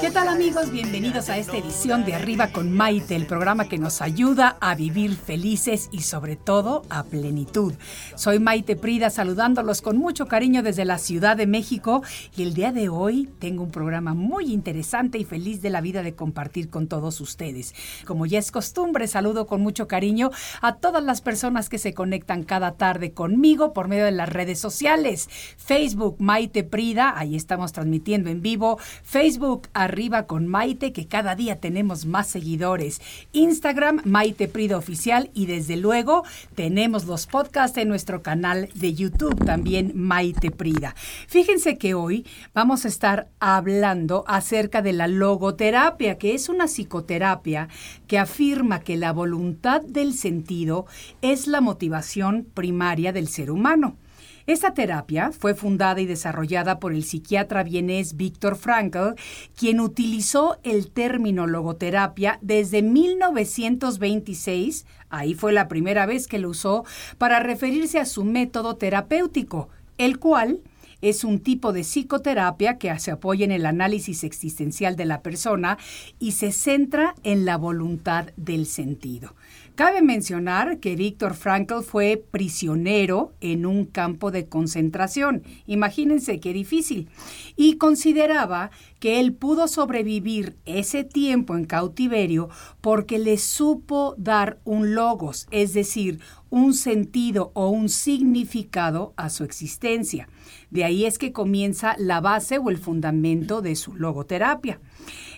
¿Qué tal amigos? Bienvenidos a esta edición de Arriba con Maite, el programa que nos ayuda a vivir felices y sobre todo a plenitud. Soy Maite Prida saludándolos con mucho cariño desde la Ciudad de México y el día de hoy tengo un programa muy interesante y feliz de la vida de compartir con todos ustedes. Como ya es costumbre, saludo con mucho cariño a todas las personas que se conectan cada tarde conmigo por medio de las redes sociales. Facebook Maite Prida, ahí estamos transmitiendo en vivo. Facebook arriba con Maite, que cada día tenemos más seguidores. Instagram, Maite Prida Oficial y desde luego tenemos los podcasts en nuestro canal de YouTube, también Maite Prida. Fíjense que hoy vamos a estar hablando acerca de la logoterapia, que es una psicoterapia que afirma que la voluntad del sentido es la motivación primaria del ser humano. Esta terapia fue fundada y desarrollada por el psiquiatra vienés Víctor Frankl, quien utilizó el término logoterapia desde 1926, ahí fue la primera vez que lo usó, para referirse a su método terapéutico, el cual es un tipo de psicoterapia que se apoya en el análisis existencial de la persona y se centra en la voluntad del sentido. Cabe mencionar que Víctor Frankl fue prisionero en un campo de concentración. Imagínense qué difícil. Y consideraba que él pudo sobrevivir ese tiempo en cautiverio porque le supo dar un logos, es decir, un sentido o un significado a su existencia. De ahí es que comienza la base o el fundamento de su logoterapia.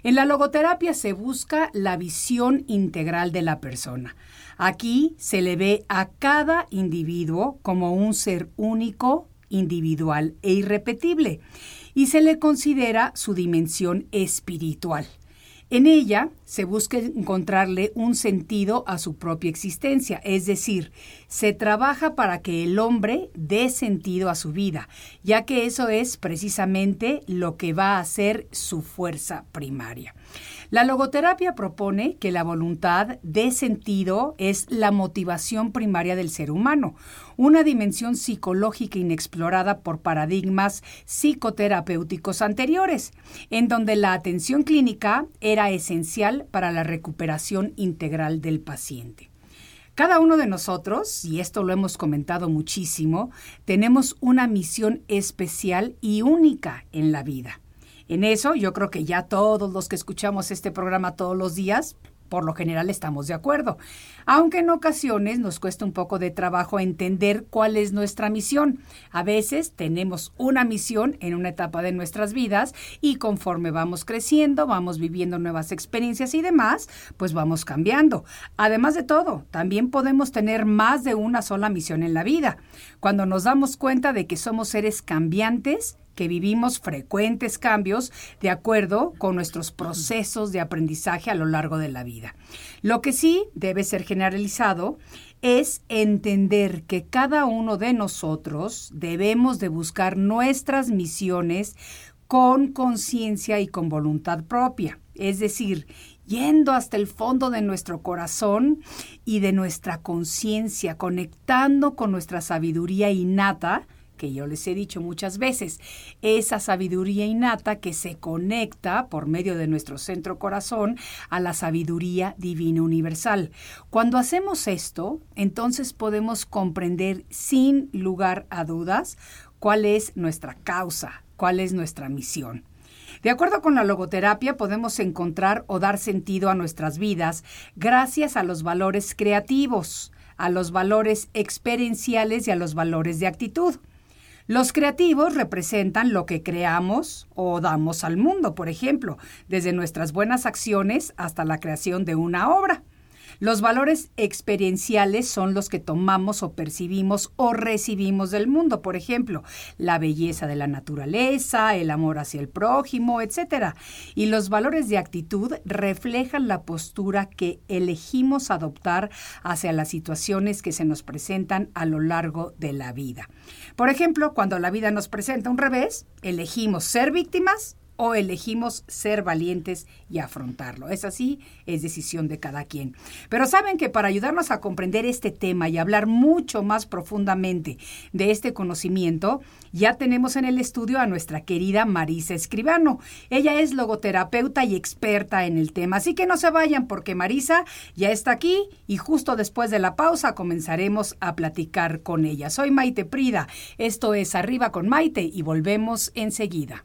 En la logoterapia se busca la visión integral de la persona. Aquí se le ve a cada individuo como un ser único, individual e irrepetible y se le considera su dimensión espiritual. En ella se busca encontrarle un sentido a su propia existencia, es decir, se trabaja para que el hombre dé sentido a su vida, ya que eso es precisamente lo que va a ser su fuerza primaria. La logoterapia propone que la voluntad de sentido es la motivación primaria del ser humano, una dimensión psicológica inexplorada por paradigmas psicoterapéuticos anteriores, en donde la atención clínica era esencial para la recuperación integral del paciente. Cada uno de nosotros, y esto lo hemos comentado muchísimo, tenemos una misión especial y única en la vida. En eso yo creo que ya todos los que escuchamos este programa todos los días, por lo general estamos de acuerdo, aunque en ocasiones nos cuesta un poco de trabajo entender cuál es nuestra misión. A veces tenemos una misión en una etapa de nuestras vidas y conforme vamos creciendo, vamos viviendo nuevas experiencias y demás, pues vamos cambiando. Además de todo, también podemos tener más de una sola misión en la vida. Cuando nos damos cuenta de que somos seres cambiantes, que vivimos frecuentes cambios de acuerdo con nuestros procesos de aprendizaje a lo largo de la vida. Lo que sí debe ser generalizado es entender que cada uno de nosotros debemos de buscar nuestras misiones con conciencia y con voluntad propia, es decir, yendo hasta el fondo de nuestro corazón y de nuestra conciencia, conectando con nuestra sabiduría innata, que yo les he dicho muchas veces, esa sabiduría innata que se conecta por medio de nuestro centro corazón a la sabiduría divina universal. Cuando hacemos esto, entonces podemos comprender sin lugar a dudas cuál es nuestra causa, cuál es nuestra misión. De acuerdo con la logoterapia, podemos encontrar o dar sentido a nuestras vidas gracias a los valores creativos, a los valores experienciales y a los valores de actitud. Los creativos representan lo que creamos o damos al mundo, por ejemplo, desde nuestras buenas acciones hasta la creación de una obra. Los valores experienciales son los que tomamos o percibimos o recibimos del mundo. Por ejemplo, la belleza de la naturaleza, el amor hacia el prójimo, etc. Y los valores de actitud reflejan la postura que elegimos adoptar hacia las situaciones que se nos presentan a lo largo de la vida. Por ejemplo, cuando la vida nos presenta un revés, elegimos ser víctimas o elegimos ser valientes y afrontarlo. Es así, es decisión de cada quien. Pero saben que para ayudarnos a comprender este tema y hablar mucho más profundamente de este conocimiento, ya tenemos en el estudio a nuestra querida Marisa Escribano. Ella es logoterapeuta y experta en el tema, así que no se vayan porque Marisa ya está aquí y justo después de la pausa comenzaremos a platicar con ella. Soy Maite Prida, esto es Arriba con Maite y volvemos enseguida.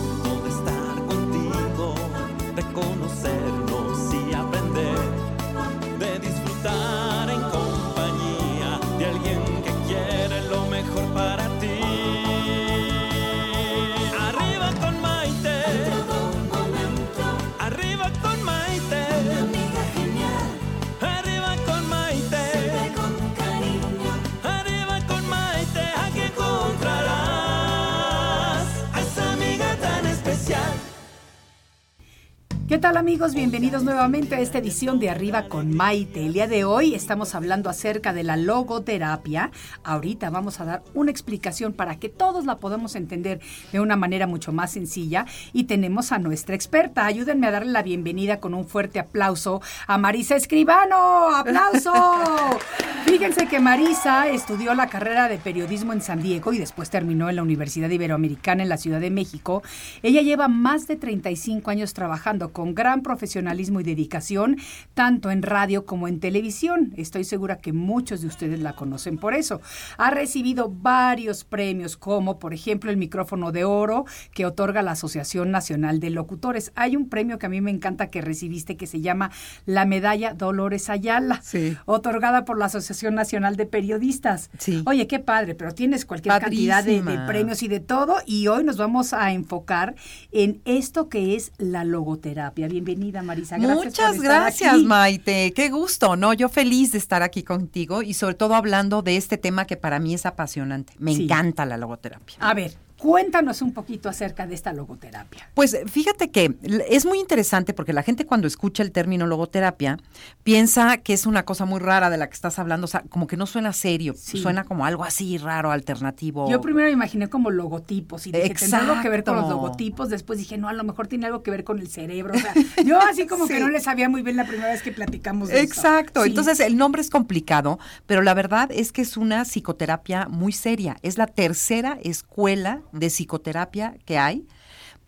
tal amigos? Bienvenidos nuevamente a esta edición de Arriba con Maite. El día de hoy estamos hablando acerca de la logoterapia. Ahorita vamos a dar una explicación para que todos la podamos entender de una manera mucho más sencilla. Y tenemos a nuestra experta. Ayúdenme a darle la bienvenida con un fuerte aplauso a Marisa Escribano. ¡Aplauso! Fíjense que Marisa estudió la carrera de periodismo en San Diego y después terminó en la Universidad Iberoamericana en la Ciudad de México. Ella lleva más de 35 años trabajando con gran profesionalismo y dedicación, tanto en radio como en televisión. Estoy segura que muchos de ustedes la conocen por eso. Ha recibido varios premios, como por ejemplo el micrófono de oro que otorga la Asociación Nacional de Locutores. Hay un premio que a mí me encanta que recibiste que se llama la medalla Dolores Ayala, Sí. otorgada por la Asociación Nacional de Periodistas. Sí. Oye, qué padre, pero tienes cualquier cantidad de, premios y de todo. Y hoy nos vamos a enfocar en esto que es la logoterapia. Bienvenida, Marisa. Gracias Muchas gracias, aquí. Maite. Qué gusto, ¿no? Yo feliz de estar aquí contigo y sobre todo hablando de este tema que para mí es apasionante. Me Sí. encanta la logoterapia. A ver, cuéntanos un poquito acerca de esta logoterapia. Pues fíjate que es muy interesante porque la gente cuando escucha el término logoterapia piensa que es una cosa muy rara de la que estás hablando, o sea, como que no suena serio, Sí. suena como algo así raro, alternativo. Yo primero me imaginé como logotipos y dije, ¿tendrá algo que ver con los Exacto. logotipos? Después dije, no, a lo mejor tiene algo que ver con el cerebro. O sea, yo así como que no le sabía muy bien la primera vez que platicamos de eso. Exacto. Sí. Entonces el nombre es complicado, pero la verdad es que es una psicoterapia muy seria. Es la tercera escuela de psicoterapia que hay.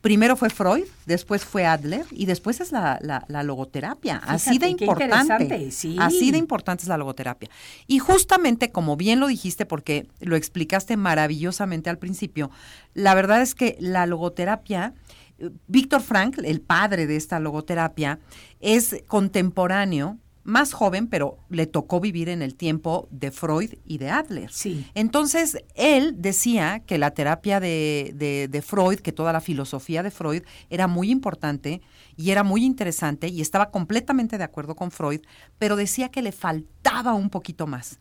Primero fue Freud, después fue Adler y después es la, la- la logoterapia. Así de importante. sí. Así de importante es la logoterapia. Y justamente como bien lo dijiste, porque lo explicaste maravillosamente al principio, la verdad es que la logoterapia, eh, Víctor Frankl, el padre de esta logoterapia, es contemporáneo, más joven, pero le tocó vivir en el tiempo de Freud y de Adler. Sí. Entonces, él decía que la terapia de, de- de Freud, que toda la filosofía de Freud era muy importante y era muy interesante y estaba completamente de acuerdo con Freud, pero decía que le faltaba un poquito más.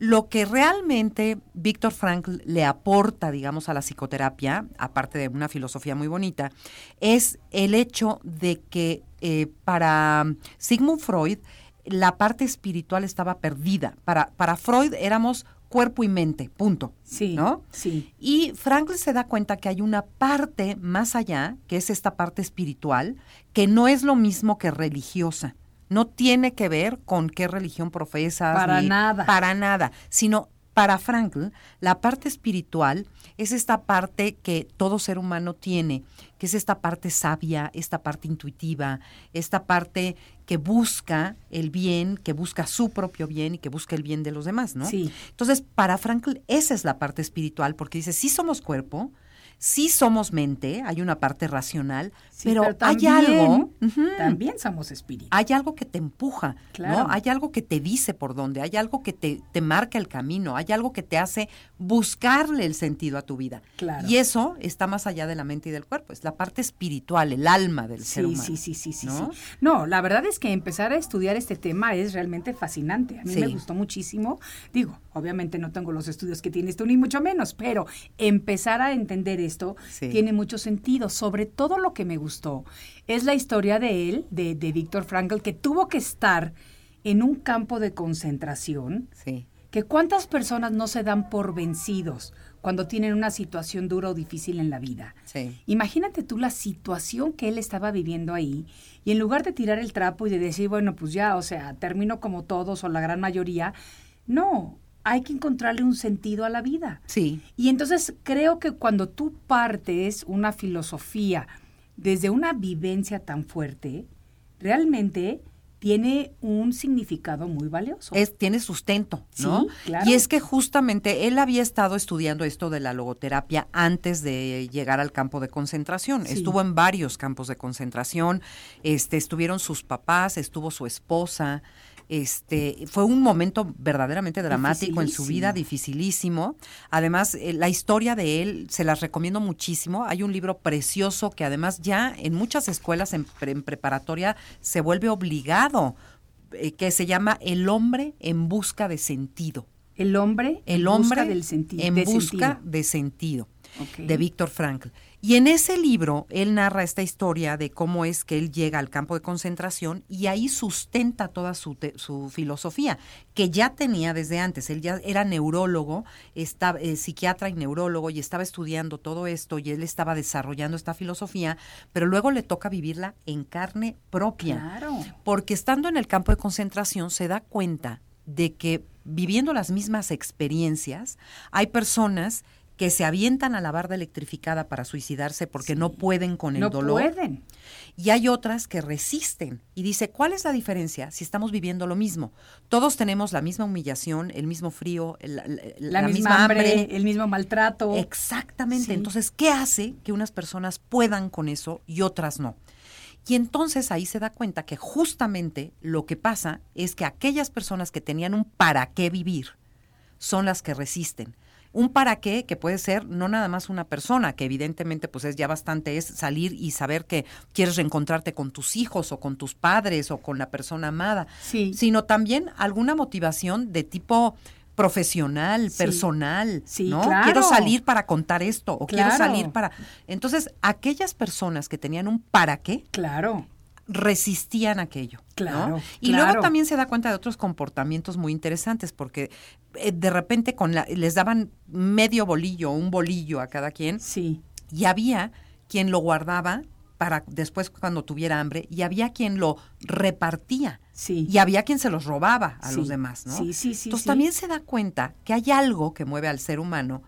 Lo que realmente Víctor Frankl le aporta, digamos, a la psicoterapia, aparte de una filosofía muy bonita, es el hecho de que eh, para Sigmund Freud la parte espiritual estaba perdida. Para, para Freud éramos cuerpo y mente, punto. Sí, ¿No? sí. Y Frankl se da cuenta que hay una parte más allá, que es esta parte espiritual, que no es lo mismo que religiosa. No tiene que ver con qué religión profesas. Para ni- nada. Para nada. Sino para Frankl, la parte espiritual es esta parte que todo ser humano tiene, que es esta parte sabia, esta parte intuitiva, esta parte que busca el bien, que busca su propio bien y que busca el bien de los demás, ¿no? Sí. Entonces, para Frankl, esa es la parte espiritual, porque dice, sí somos cuerpo, sí somos mente, hay una parte racional, Sí, pero, hay también- algo, También somos espíritu. hay algo que te empuja, Claro. ¿no? Hay algo que te dice por dónde, hay algo que te, te marca el camino, hay algo que te hace buscarle el sentido a tu vida. Claro. Y eso está más allá de la mente y del cuerpo, es la parte espiritual, el alma del ser humano. sí, sí, sí, sí, ¿no? sí. No, la verdad es que empezar a estudiar este tema es realmente fascinante. A mí Sí. me gustó muchísimo. Digo, obviamente no tengo los estudios que tienes tú, ni mucho menos, pero empezar a entender esto tiene mucho sentido. Sobre todo lo que me gustó es la historia de él, de, de Víctor Frankl, que tuvo que estar en un campo de concentración Sí. que cuántas personas no se dan por vencidos cuando tienen una situación dura o difícil en la vida. Sí. Imagínate tú la situación que él estaba viviendo ahí y en lugar de tirar el trapo y de decir, bueno, pues ya, o sea, termino como todos o la gran mayoría, no, hay que encontrarle un sentido a la vida. Sí. Y entonces creo que cuando tú partes una filosofía desde una vivencia tan fuerte, realmente tiene un significado muy valioso. Es, tiene sustento, ¿no? Sí, claro. Y es que justamente él había estado estudiando esto de la logoterapia antes de llegar al campo de concentración. Sí. Estuvo en varios campos de concentración, este, estuvieron sus papás, estuvo su esposa. Este, fue un momento verdaderamente dramático en su vida, dificilísimo. Además, eh, la historia de él se las recomiendo muchísimo. Hay un libro precioso que además ya en muchas escuelas en, pre- en preparatoria se vuelve obligado, eh, que se llama El hombre en busca de sentido. el hombre El en hombre busca del en de busca sentido. de sentido de Víctor Frankl. Y en ese libro él narra esta historia de cómo es que él llega al campo de concentración y ahí sustenta toda su, te- su filosofía, que ya tenía desde antes. Él ya era neurólogo, estaba, eh, psiquiatra y neurólogo y estaba estudiando todo esto y él estaba desarrollando esta filosofía, pero luego le toca vivirla en carne propia Claro. porque estando en el campo de concentración se da cuenta de que viviendo las mismas experiencias, hay personas que se avientan a la barda electrificada para suicidarse porque no pueden con el no dolor. pueden. Y hay otras que resisten. Y dice, ¿cuál es la diferencia si estamos viviendo lo mismo? Todos tenemos la misma humillación, el mismo frío, el- la, La, la misma, hambre, el mismo maltrato. Exactamente. Sí. Entonces, ¿qué hace que unas personas puedan con eso y otras no? Y entonces ahí se da cuenta que justamente lo que pasa es que aquellas personas que tenían un para qué vivir son las que resisten. Un para qué que puede ser no nada más una persona, que evidentemente pues es ya bastante, es salir y saber que quieres reencontrarte con tus hijos o con tus padres o con la persona amada, Sí. sino también alguna motivación de tipo profesional, Sí. personal, Sí, ¿no? claro. Quiero salir para contar esto o quiero salir para... Entonces, aquellas personas que tenían un para qué, Claro. Resistían aquello. ¿no? Claro, Y claro. luego también se da cuenta de otros comportamientos muy interesantes, porque eh, de repente con la, les daban medio bolillo, un bolillo a cada quien, Sí. y había quien lo guardaba para después cuando tuviera hambre, y había quien lo repartía. Sí. Y había quien se los robaba a Sí. los demás, ¿no? Sí, sí, sí, Entonces sí. también se da cuenta que hay algo que mueve al ser humano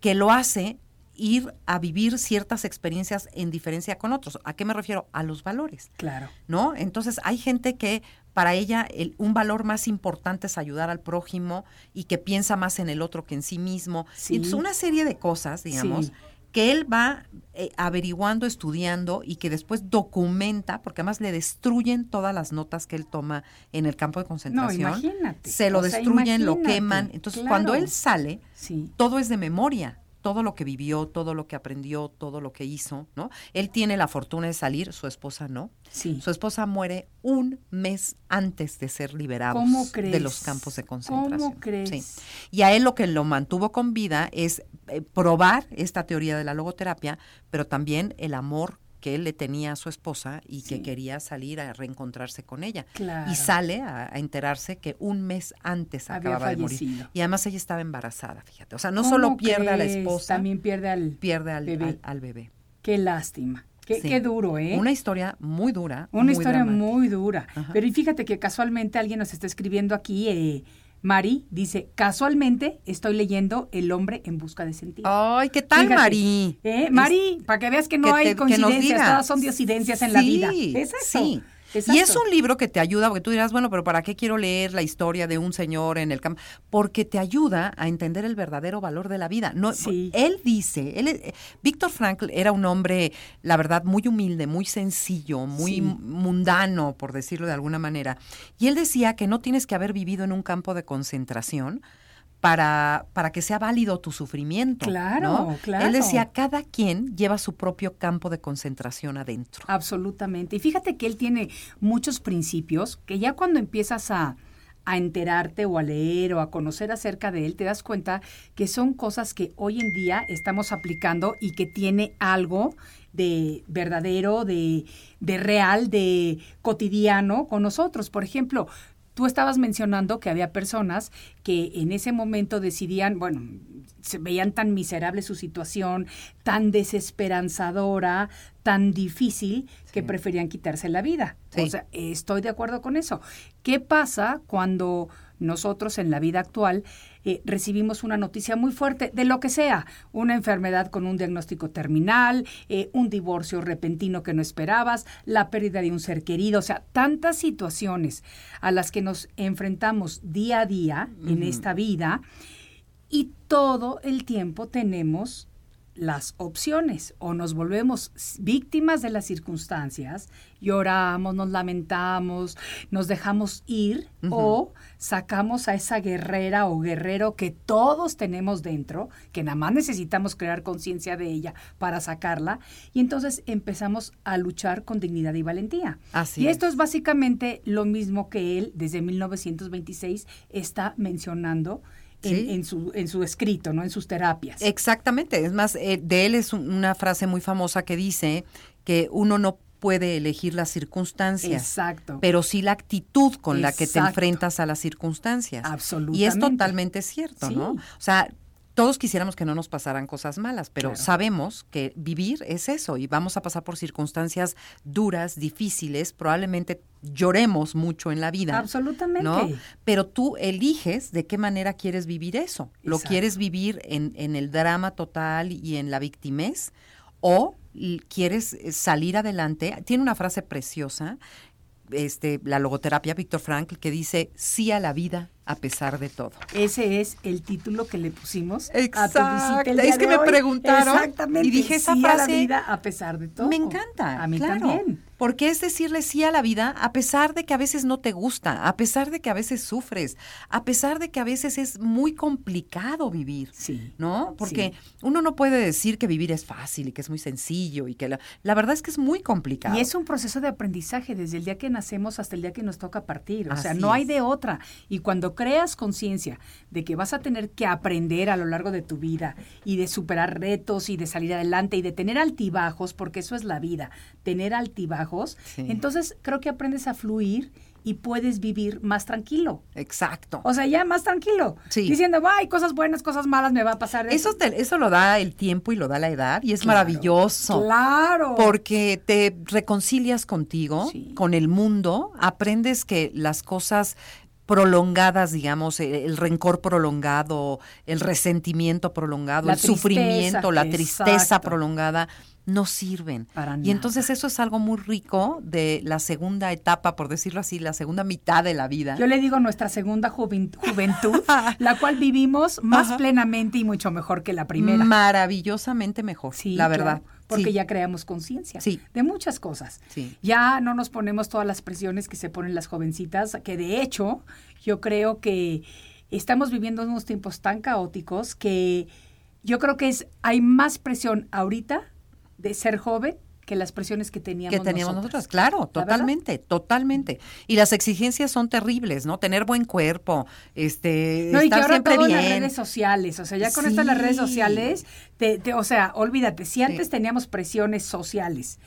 que lo hace ir a vivir ciertas experiencias en diferencia con otros. ¿A qué me refiero? A los valores. Claro. ¿no? Entonces hay gente que para ella el- un valor más importante es ayudar al prójimo y que piensa más en el otro que en sí mismo. Sí. Entonces una serie de cosas, digamos, Sí. que él va eh, averiguando, estudiando y que después documenta, porque además le destruyen todas las notas que él toma en el campo de concentración. imagínate. Se lo O sea, destruyen, lo queman. Entonces Claro. cuando él sale, Sí. todo es de memoria, todo lo que vivió, todo lo que aprendió, todo lo que hizo, ¿no? Él tiene la fortuna de salir, su esposa no. Sí. Su esposa muere un mes antes de ser liberado ¿Cómo de los campos de concentración. ¿Cómo crees? Sí. Y a él lo que lo mantuvo con vida es eh, probar esta teoría de la logoterapia, pero también el amor que él le tenía a su esposa y que quería salir a reencontrarse con ella. Claro. Y sale a, a enterarse que un mes antes Había acababa de fallecido. morir. Y además ella estaba embarazada, fíjate. O sea, no ¿Cómo solo pierde a la esposa, También pierde al pierde al bebé. al- al bebé. Qué lástima. Qué, Sí. qué duro, ¿eh? Una historia muy dura. Una muy historia dramática. muy dura. Ajá. Pero y fíjate que casualmente alguien nos está escribiendo aquí, eh, Mari dice, casualmente estoy leyendo El hombre en busca de sentido. Ay, ¿qué tal, Fíjate, Mari? ¿eh? Mari, para que veas que no que hay te- coincidencias, todas son diosidencias en la vida. Exacto. Sí. Exacto. Y es un libro que te ayuda, porque tú dirás, bueno, pero ¿para qué quiero leer la historia de un señor en el campo? Porque te ayuda a entender el verdadero valor de la vida. No, Sí. Él dice, él, eh, Víctor Frankl era un hombre, la verdad, muy humilde, muy sencillo, muy Sí. mundano, por decirlo de alguna manera. Y él decía que no tienes que haber vivido en un campo de concentración para, para que sea válido tu sufrimiento. Claro, ¿no? claro. Él decía, cada quien lleva su propio campo de concentración adentro. Absolutamente. Y fíjate que él tiene muchos principios que ya cuando empiezas a, a enterarte o a leer o a conocer acerca de él, te das cuenta que son cosas que hoy en día estamos aplicando y que tiene algo de verdadero, de, de real, de cotidiano con nosotros. Por ejemplo, Tú estabas mencionando que había personas que en ese momento decidían, bueno, se veían tan miserable su situación, tan desesperanzadora, tan difícil, que preferían quitarse la vida. Sí. O sea, estoy de acuerdo con eso. ¿Qué pasa cuando nosotros en la vida actual eh, recibimos una noticia muy fuerte de lo que sea, una enfermedad con un diagnóstico terminal, eh, un divorcio repentino que no esperabas, la pérdida de un ser querido, o sea, tantas situaciones a las que nos enfrentamos día a día en esta vida y todo el tiempo tenemos las opciones o nos volvemos víctimas de las circunstancias, lloramos, nos lamentamos, nos dejamos ir o sacamos a esa guerrera o guerrero que todos tenemos dentro, que nada más necesitamos crear conciencia de ella para sacarla y entonces empezamos a luchar con dignidad y valentía. Así y esto es. es básicamente lo mismo que él desde 1926 está mencionando en, Sí. en su, en su escrito, ¿no? En sus terapias. Exactamente, es más, eh, de él es un- una frase muy famosa que dice que uno no puede elegir las circunstancias, Exacto. pero sí la actitud con la que te enfrentas a las circunstancias. Y es Absolutamente. totalmente cierto, Sí. ¿no? O sea, todos quisiéramos que no nos pasaran cosas malas, pero Claro. sabemos que vivir es eso y vamos a pasar por circunstancias duras, difíciles, probablemente lloremos mucho en la vida. Absolutamente. ¿no? Pero tú eliges de qué manera quieres vivir eso. ¿Lo quieres vivir en, en el drama total y en la victimez? ¿O quieres eh, salir adelante? Tiene una frase preciosa, este, la logoterapia Víctor Frankl, que dice sí a la vida a pesar de todo. Ese es el título que le pusimos a tu Exacto. visita el Es que de me hoy. preguntaron Exactamente. y dije esa Sí a la vida a pesar de todo. Me encanta. A mí claro, también. Porque es decirle sí a la vida a pesar de que a veces no te gusta, a pesar de que a veces sufres, a pesar de que a veces es muy complicado vivir. Sí. ¿No? Porque Sí. uno no puede decir que vivir es fácil y que es muy sencillo y que la, la verdad es que es muy complicado. Y es un proceso de aprendizaje desde el día que nacemos hasta el día que nos toca partir. O sea, no hay de otra. Y cuando creas conciencia de que vas a tener que aprender a lo largo de tu vida y de superar retos y de salir adelante y de tener altibajos, porque eso es la vida, tener altibajos, Sí. entonces creo que aprendes a fluir y puedes vivir más tranquilo. Exacto. O sea, ya más tranquilo. Sí. Diciendo, hay cosas buenas, cosas malas, me va a pasar. Eso, te- eso lo da el tiempo y lo da la edad y es Claro. maravilloso. Claro. Porque te reconcilias contigo, Sí. con el mundo, aprendes que las cosas prolongadas, digamos, eh, el rencor prolongado, el resentimiento prolongado, La el sufrimiento, la tristeza exacto. prolongada, no sirven. Para y nada. entonces eso es algo muy rico de la segunda etapa, por decirlo así, la segunda mitad de la vida. Yo le digo nuestra segunda juven- juventud, la cual vivimos más Ajá. plenamente y mucho mejor que la primera. Maravillosamente mejor, Sí, la claro, verdad. Porque Sí. ya creamos conciencia Sí. de muchas cosas. Sí. Ya no nos ponemos todas las presiones que se ponen las jovencitas, que de hecho yo creo que estamos viviendo unos tiempos tan caóticos que yo creo que es hay más presión ahorita de ser joven que las presiones que teníamos que teníamos nosotras. nosotros, claro, totalmente, totalmente. Y las exigencias son terribles, ¿no? Tener buen cuerpo, este, No, y que ahora siempre todo bien. las redes sociales, o sea, ya con esto de las redes sociales, te, te- o sea, olvídate, si antes teníamos presiones sociales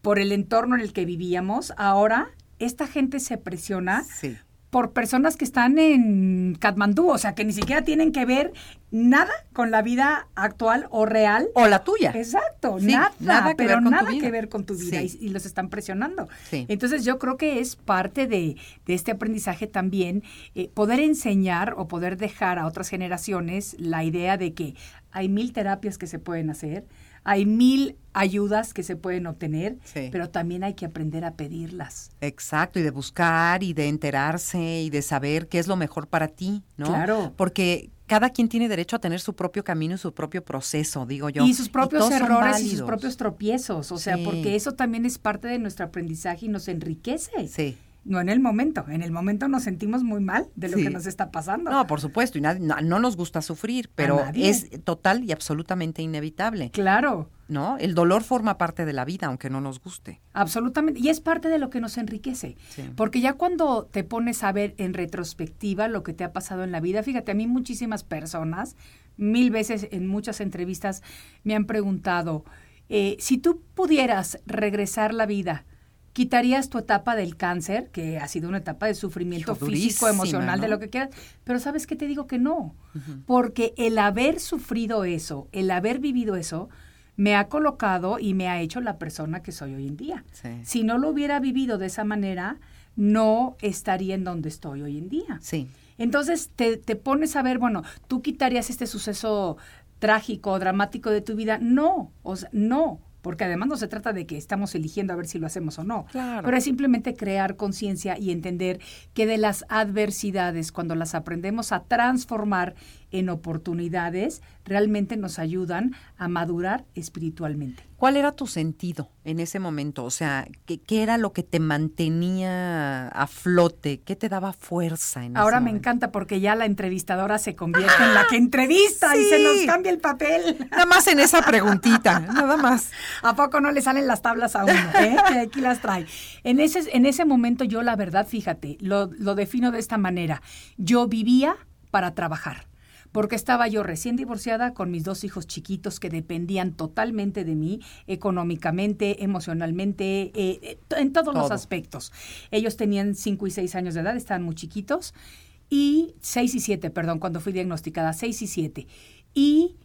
por el entorno en el que vivíamos, ahora esta gente se presiona Sí. Por personas que están en Katmandú, o sea, que ni siquiera tienen que ver nada con la vida actual o real. O la tuya. Exacto, Sí, nada, nada pero nada que ver con tu vida Sí. y, y los están presionando. Sí. Entonces yo creo que es parte de, de este aprendizaje también eh, poder enseñar o poder dejar a otras generaciones la idea de que hay mil terapias que se pueden hacer, hay mil ayudas que se pueden obtener, Sí. pero también hay que aprender a pedirlas. Exacto, y de buscar y de enterarse y de saber qué es lo mejor para ti, ¿no? Claro. Porque cada quien tiene derecho a tener su propio camino y su propio proceso, digo yo. Y sus propios errores y sus propios tropiezos, o sea, Sí. porque eso también es parte de nuestro aprendizaje y nos enriquece. Sí. No en el momento, en el momento nos sentimos muy mal de lo Sí. que nos está pasando. No, por supuesto, y nadie- no, no nos gusta sufrir, pero es total y absolutamente inevitable, Claro, ¿no? El dolor forma parte de la vida, aunque no nos guste. absolutamente. Y es parte de lo que nos enriquece. Sí. Porque ya cuando te pones a ver en retrospectiva lo que te ha pasado en la vida, fíjate, a mí muchísimas personas, mil veces en muchas entrevistas, me han preguntado, eh, si tú pudieras regresar la vida, ¿quitarías tu etapa del cáncer, que ha sido una etapa de sufrimiento Hijo, físico, emocional, de lo que quieras? Pero sabes qué te digo que no, porque el haber sufrido eso, el haber vivido eso, me ha colocado y me ha hecho la persona que soy hoy en día. Sí. Si no lo hubiera vivido de esa manera, no estaría en donde estoy hoy en día. Sí. Entonces te, te pones a ver, bueno, tú quitarías este suceso trágico, dramático de tu vida. No, o sea, no, porque además no se trata de que estamos eligiendo a ver si lo hacemos o no. Claro. Pero es simplemente crear conciencia y entender que de las adversidades, cuando las aprendemos a transformar en oportunidades, realmente nos ayudan a madurar espiritualmente. ¿Cuál era tu sentido en ese momento? O sea, ¿qué, qué era lo que te mantenía a flote? ¿Qué te daba fuerza en Ahora ese me momento? encanta porque ya la entrevistadora se convierte en la que entrevista y se nos cambia el papel. Nada más en esa preguntita, nada más. ¿A poco no le salen las tablas a uno? eh? Que aquí las trae. En ese, en ese momento yo la verdad, fíjate, lo, lo defino de esta manera. Yo vivía para trabajar. Porque estaba yo recién divorciada con mis dos hijos chiquitos que dependían totalmente de mí, económicamente, emocionalmente, eh, eh, en todos los aspectos. Ellos tenían 5 y 6 años de edad, estaban muy chiquitos. Y 6 y 7, perdón, cuando fui diagnosticada, 6 y 7. Y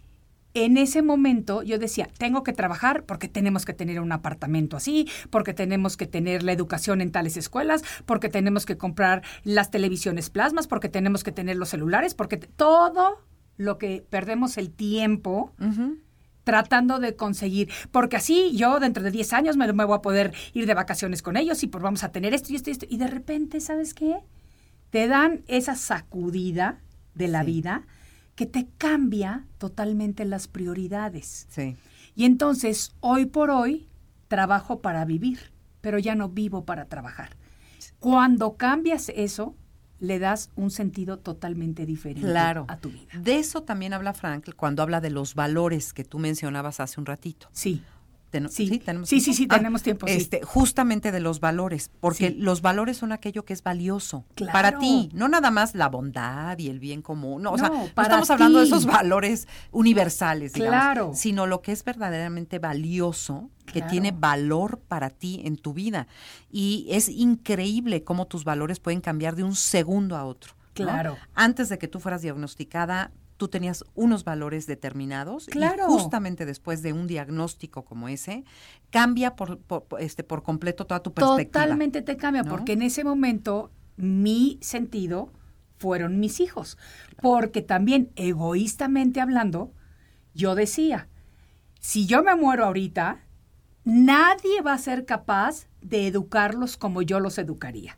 en ese momento yo decía, tengo que trabajar porque tenemos que tener un apartamento así, porque tenemos que tener la educación en tales escuelas, porque tenemos que comprar las televisiones plasmas, porque tenemos que tener los celulares, porque todo lo que perdemos el tiempo tratando de conseguir, porque así yo dentro de 10 años me, me voy a poder ir de vacaciones con ellos y pues vamos a tener esto y esto y esto. Y de repente, ¿sabes qué? Te dan esa sacudida de la Sí. vida que te cambia totalmente las prioridades. Sí. Y entonces, hoy por hoy, trabajo para vivir, pero ya no vivo para trabajar. Cuando cambias eso, le das un sentido totalmente diferente Claro. a tu vida. De eso también habla Frank cuando habla de los valores que tú mencionabas hace un ratito. Sí. Ten- Sí. tenemos Sí, tiempo? sí, sí, tenemos tiempo, sí. Este, justamente de los valores, porque Sí. los valores son aquello que es valioso Claro. para ti, no nada más la bondad y el bien común, no, o sea, No, estamos hablando de esos valores universales, digamos, Claro. sino lo que es verdaderamente valioso, que Claro. tiene valor para ti en tu vida. Y es increíble cómo tus valores pueden cambiar de un segundo a otro. ¿no? Claro. Antes de que tú fueras diagnosticada, tú tenías unos valores determinados Claro. y justamente después de un diagnóstico como ese, cambia por, por- este, por completo toda tu perspectiva. Totalmente te cambia, ¿no? porque en ese momento mi sentido fueron mis hijos. Porque también, egoístamente hablando, yo decía, si yo me muero ahorita, nadie va a ser capaz de educarlos como yo los educaría.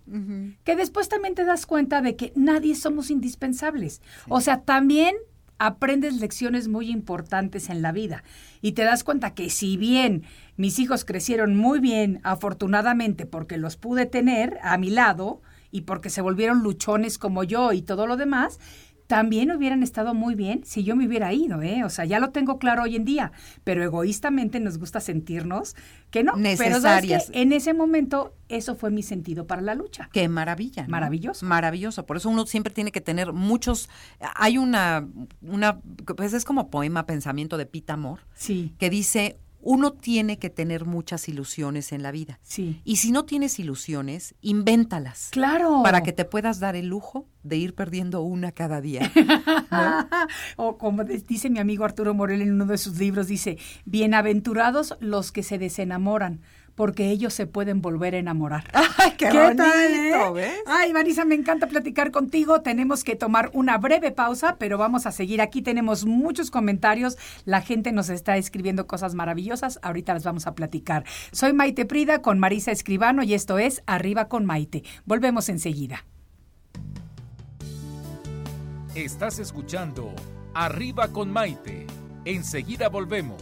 Que después también te das cuenta de que nadie somos indispensables. O sea, también aprendes lecciones muy importantes en la vida y te das cuenta que si bien mis hijos crecieron muy bien, afortunadamente, porque los pude tener a mi lado y porque se volvieron luchones como yo y todo lo demás, también hubieran estado muy bien si yo me hubiera ido, ¿eh? O sea, ya lo tengo claro hoy en día, pero egoístamente nos gusta sentirnos que no. Pero ¿sabes Necesarias. qué? en ese momento eso fue mi sentido para la lucha. Qué maravilla. ¿no? Maravilloso. Maravilloso. Por eso uno siempre tiene que tener muchos. Hay una, una, pues es como poema, pensamiento de Pita Amor, Sí. que dice: uno tiene que tener muchas ilusiones en la vida. Sí. Y si no tienes ilusiones, invéntalas. Claro. Para que te puedas dar el lujo de ir perdiendo una cada día. o como dice mi amigo Arturo Morel en uno de sus libros, dice, bienaventurados los que se desenamoran, porque ellos se pueden volver a enamorar. ¡Ay, qué, bonito! eh? Ay, Marisa, me encanta platicar contigo. Tenemos que tomar una breve pausa, pero vamos a seguir. Aquí tenemos muchos comentarios. La gente nos está escribiendo cosas maravillosas. Ahorita las vamos a platicar. Soy Maite Prida con Marisa Escribano y esto es Arriba con Maite. Volvemos enseguida. Estás escuchando Arriba con Maite. Enseguida volvemos.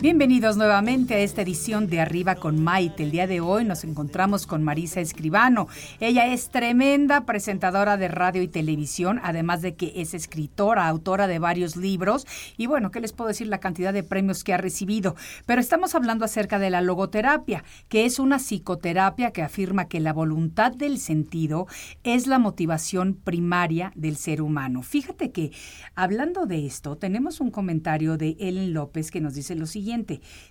Bienvenidos nuevamente a esta edición de Arriba con Maite. El día de hoy nos encontramos con Marisa Escribano. Ella es tremenda presentadora de radio y televisión, además de que es escritora, autora de varios libros y bueno, ¿qué les puedo decir la cantidad de premios que ha recibido? Pero estamos hablando acerca de la logoterapia, que es una psicoterapia que afirma que la voluntad del sentido es la motivación primaria del ser humano. Fíjate que hablando de esto, tenemos un comentario de Ellen López que nos dice lo siguiente.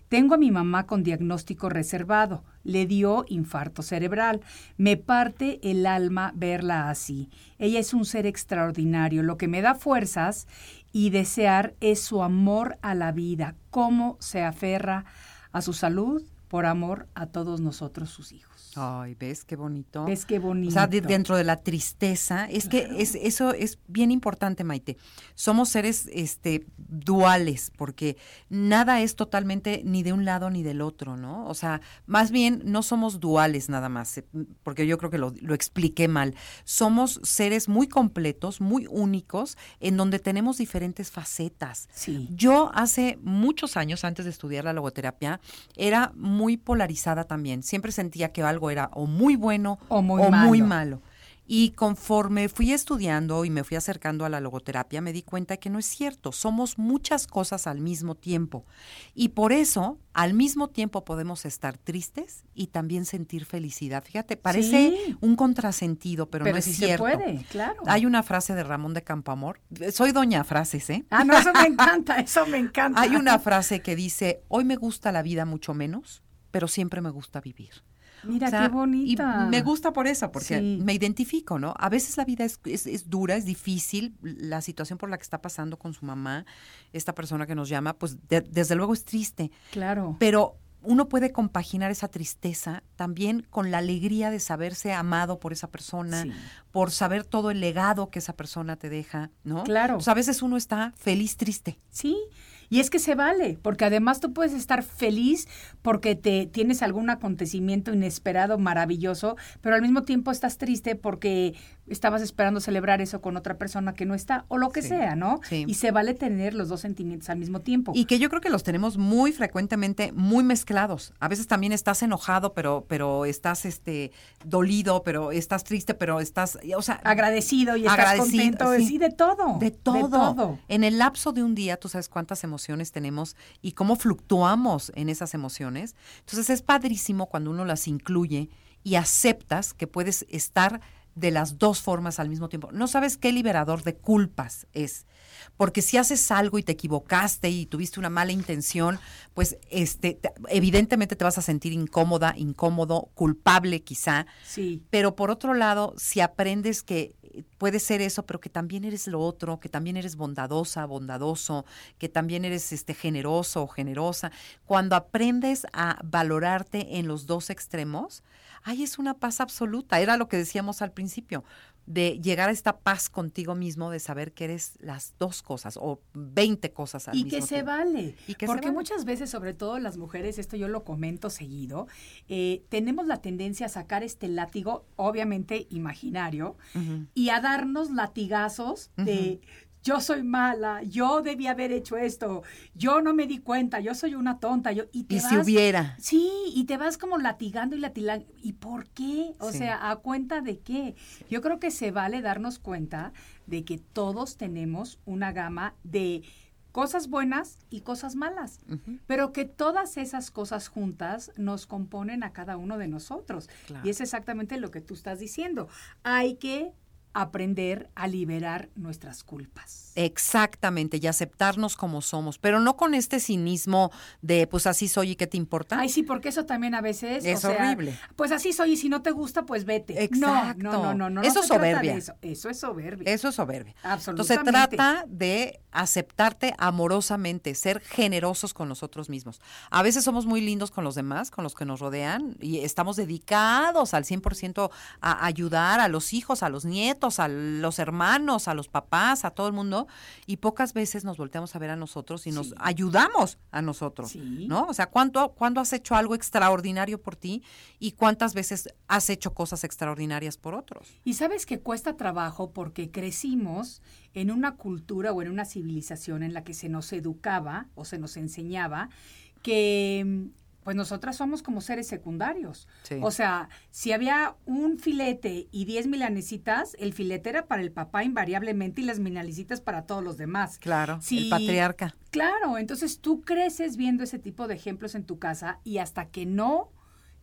Tengo a mi mamá con diagnóstico reservado. Le dio infarto cerebral. Me parte el alma verla así. Ella es un ser extraordinario. Lo que me da fuerzas y desear es su amor a la vida, cómo se aferra a su salud por amor a todos nosotros, sus hijos. Ay, ¿ves qué bonito? ¿Ves qué bonito? O sea, de- dentro de la tristeza, es que es, eso es bien importante, Maite. Somos seres este, duales, porque nada es totalmente ni de un lado ni del otro, ¿no? O sea, más bien no somos duales nada más, eh, porque yo creo que lo, lo expliqué mal. Somos seres muy completos, muy únicos, en donde tenemos diferentes facetas. Sí. Yo hace muchos años, antes de estudiar la logoterapia, era muy polarizada también. Siempre sentía que algo era o muy bueno O muy malo. malo. Y conforme fui estudiando y me fui acercando a la logoterapia, me di cuenta que no es cierto. Somos muchas cosas al mismo tiempo. Y por eso, al mismo tiempo podemos estar tristes y también sentir felicidad. Fíjate, parece Sí. un contrasentido, pero, Pero no es sí cierto. se puede, claro. Hay una frase de Ramón de Campoamor. Soy doña frases, ¿eh? Ah, no, eso me encanta, eso me encanta. Hay una frase que dice, hoy me gusta la vida mucho menos, pero siempre me gusta vivir. Mira O sea, qué bonita. Y me gusta por eso, porque Sí. me identifico, ¿no? A veces la vida es, es, es dura, es difícil, la situación por la que está pasando con su mamá, esta persona que nos llama, pues de- desde luego es triste, Claro. pero uno puede compaginar esa tristeza también con la alegría de saberse amado por esa persona, Sí. por saber todo el legado que esa persona te deja, ¿no? Claro. Pues a veces uno está feliz, triste. Sí, y es que se vale, porque además tú puedes estar feliz porque te tienes algún acontecimiento inesperado, maravilloso, pero al mismo tiempo estás triste porque estabas esperando celebrar eso con otra persona que no está, o lo que Sí, sea, ¿no? sí. Y se vale tener los dos sentimientos al mismo tiempo. Y que yo creo que los tenemos muy frecuentemente muy mezclados. A veces también estás enojado, pero, pero estás este dolido, pero estás triste, pero estás, o sea, agradecido y estás agradecido, contento, sí. sí, de todo. de todo. De todo. En el lapso de un día, tú sabes cuántas emociones tenemos y cómo fluctuamos en esas emociones. Entonces es padrísimo cuando uno las incluye y aceptas que puedes estar de las dos formas al mismo tiempo. No sabes qué liberador de culpas es. Porque si haces algo y te equivocaste y tuviste una mala intención, pues este te- evidentemente te vas a sentir incómoda, incómodo, culpable quizá. Sí. Pero por otro lado, si aprendes que puede ser eso, pero que también eres lo otro, que también eres bondadosa, bondadoso, que también eres este generoso o generosa. Cuando aprendes a valorarte en los dos extremos, ahí es una paz absoluta. Era lo que decíamos al principio de llegar a esta paz contigo mismo, de saber que eres las dos cosas o 20 cosas al y mismo que se vale. Y que se Porque vale. muchas veces, sobre todo las mujeres, esto yo lo comento seguido, eh, tenemos la tendencia a sacar este látigo, obviamente imaginario, y a darnos latigazos de yo soy mala, yo debí haber hecho esto, yo no me di cuenta, yo soy una tonta, yo y te Y si hubiera. Sí, y te vas como latigando y latigando. ¿Y por qué? O Sí. sea, ¿a cuenta de qué? Yo creo que se vale darnos cuenta de que todos tenemos una gama de cosas buenas y cosas malas, pero que todas esas cosas juntas nos componen a cada uno de nosotros. Claro. Y es exactamente lo que tú estás diciendo. Hay que aprender a liberar nuestras culpas. Exactamente, y aceptarnos como somos, pero no con este cinismo de pues así soy y qué te importa. Ay, sí, porque eso también a veces Es o sea, horrible. Pues así soy y si no te gusta, pues vete. Exacto. No, no, no, no, no. Eso no es soberbia. Eso. Eso es soberbia. Eso es soberbia. Entonces se Absolutamente. trata de aceptarte amorosamente, ser generosos con nosotros mismos. A veces somos muy lindos con los demás, con los que nos rodean, y estamos dedicados al 100% a ayudar a los hijos, a los nietos, a los hermanos, a los papás, a todo el mundo, y pocas veces nos volteamos a ver a nosotros y nos Sí. ayudamos a nosotros, Sí. ¿no? O sea, ¿cuánto, ¿cuándo has hecho algo extraordinario por ti y cuántas veces has hecho cosas extraordinarias por otros? Y sabes que cuesta trabajo porque crecimos en una cultura o en una civilización en la que se nos educaba o se nos enseñaba que pues nosotras somos como seres secundarios. Sí. O sea, si había un filete y 10 milanesitas, el filete era para el papá invariablemente y las milanesitas para todos los demás. Claro, el Sí. patriarca. Claro, entonces tú creces viendo ese tipo de ejemplos en tu casa y hasta que no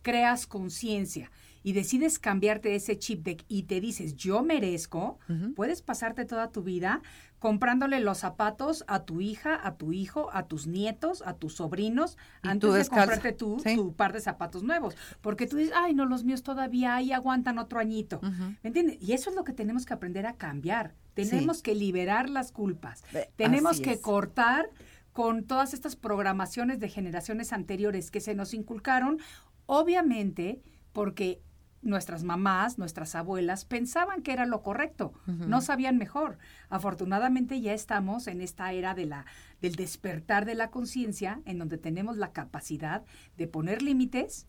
creas conciencia y decides cambiarte ese chip de, y te dices yo merezco, puedes pasarte toda tu vida comprándole los zapatos a tu hija, a tu hijo, a tus nietos, a tus sobrinos, antes de comprarte tú Sí. tu par de zapatos nuevos. Porque tú dices, ay, no, los míos todavía ahí aguantan otro añito. ¿Me entiendes? Y eso es lo que tenemos que aprender a cambiar. Tenemos que liberar las culpas. Eh, Tenemos que es. cortar con todas estas programaciones de generaciones anteriores que se nos inculcaron, obviamente porque nuestras mamás, nuestras abuelas pensaban que era lo correcto, no sabían mejor. Afortunadamente ya estamos en esta era de la del despertar de la conciencia en donde tenemos la capacidad de poner límites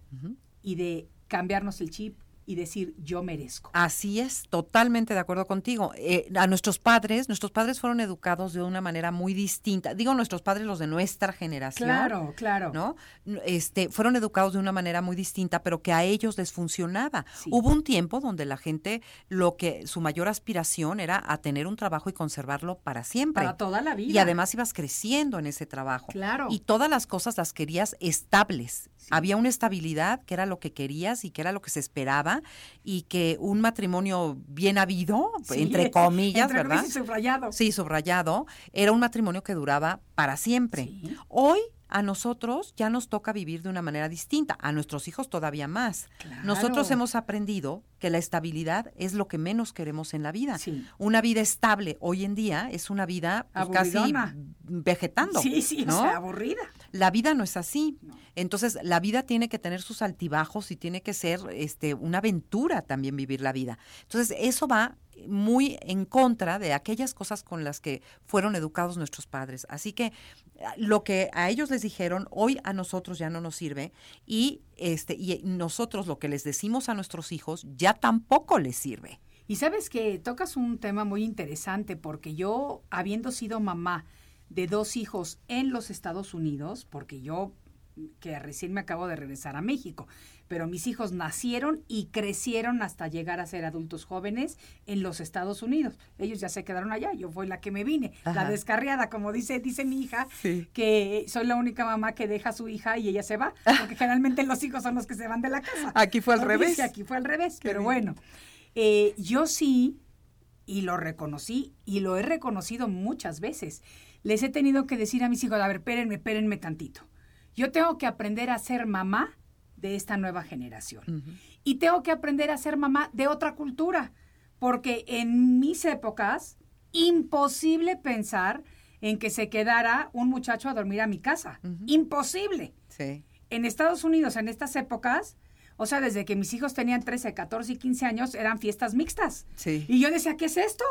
y de cambiarnos el chip y decir yo merezco. Así es, totalmente de acuerdo contigo. Eh, a nuestros padres, nuestros padres fueron educados de una manera muy distinta. Digo nuestros padres, los de nuestra generación. Claro, claro. ¿No? Este, fueron educados de una manera muy distinta, pero que a ellos les funcionaba. Sí. Hubo un tiempo donde la gente, lo que su mayor aspiración era a tener un trabajo y conservarlo para siempre. Para toda la vida. Y además ibas creciendo en ese trabajo. Claro. Y todas las cosas las querías estables. Había una estabilidad que era lo que querías y que era lo que se esperaba y que un matrimonio bien habido, Sí, entre comillas, entre ¿verdad? comillas y subrayado. Sí, subrayado, era un matrimonio que duraba para siempre. Sí. Hoy a nosotros ya nos toca vivir de una manera distinta, a nuestros hijos todavía más. Claro. Nosotros hemos aprendido que la estabilidad es lo que menos queremos en la vida. Sí. Una vida estable hoy en día es una vida pues, casi vegetando. Sí, sí, ¿no? o sea, aburrida. La vida no es así. Entonces, la vida tiene que tener sus altibajos y tiene que ser este, una aventura también vivir la vida. Entonces, eso va muy en contra de aquellas cosas con las que fueron educados nuestros padres. Así que lo que a ellos les dijeron, hoy a nosotros ya no nos sirve y este y nosotros lo que les decimos a nuestros hijos ya tampoco les sirve. Y sabes que tocas un tema muy interesante porque yo, habiendo sido mamá de dos hijos en los Estados Unidos, porque yo que recién me acabo de regresar a México, pero mis hijos nacieron y crecieron hasta llegar a ser adultos jóvenes en los Estados Unidos. Ellos ya se quedaron allá, yo fui la que me vine, la descarriada, como dice dice mi hija, Sí. que soy la única mamá que deja a su hija y ella se va, porque generalmente los hijos son los que se van de la casa. Aquí fue al revés. aquí fue al revés, pero bueno. Eh, yo sí, y lo reconocí, y lo he reconocido muchas veces, les he tenido que decir a mis hijos, a ver, espérenme, espérenme tantito. Yo tengo que aprender a ser mamá de esta nueva generación. Y tengo que aprender a ser mamá de otra cultura. porque en mis épocas, imposible pensar en que se quedara un muchacho a dormir a mi casa. Imposible. Sí. En Estados Unidos, en estas épocas, o sea, desde que mis hijos tenían 13, 14 y 15 años, eran fiestas mixtas. Sí. Y yo decía, ¿qué es esto?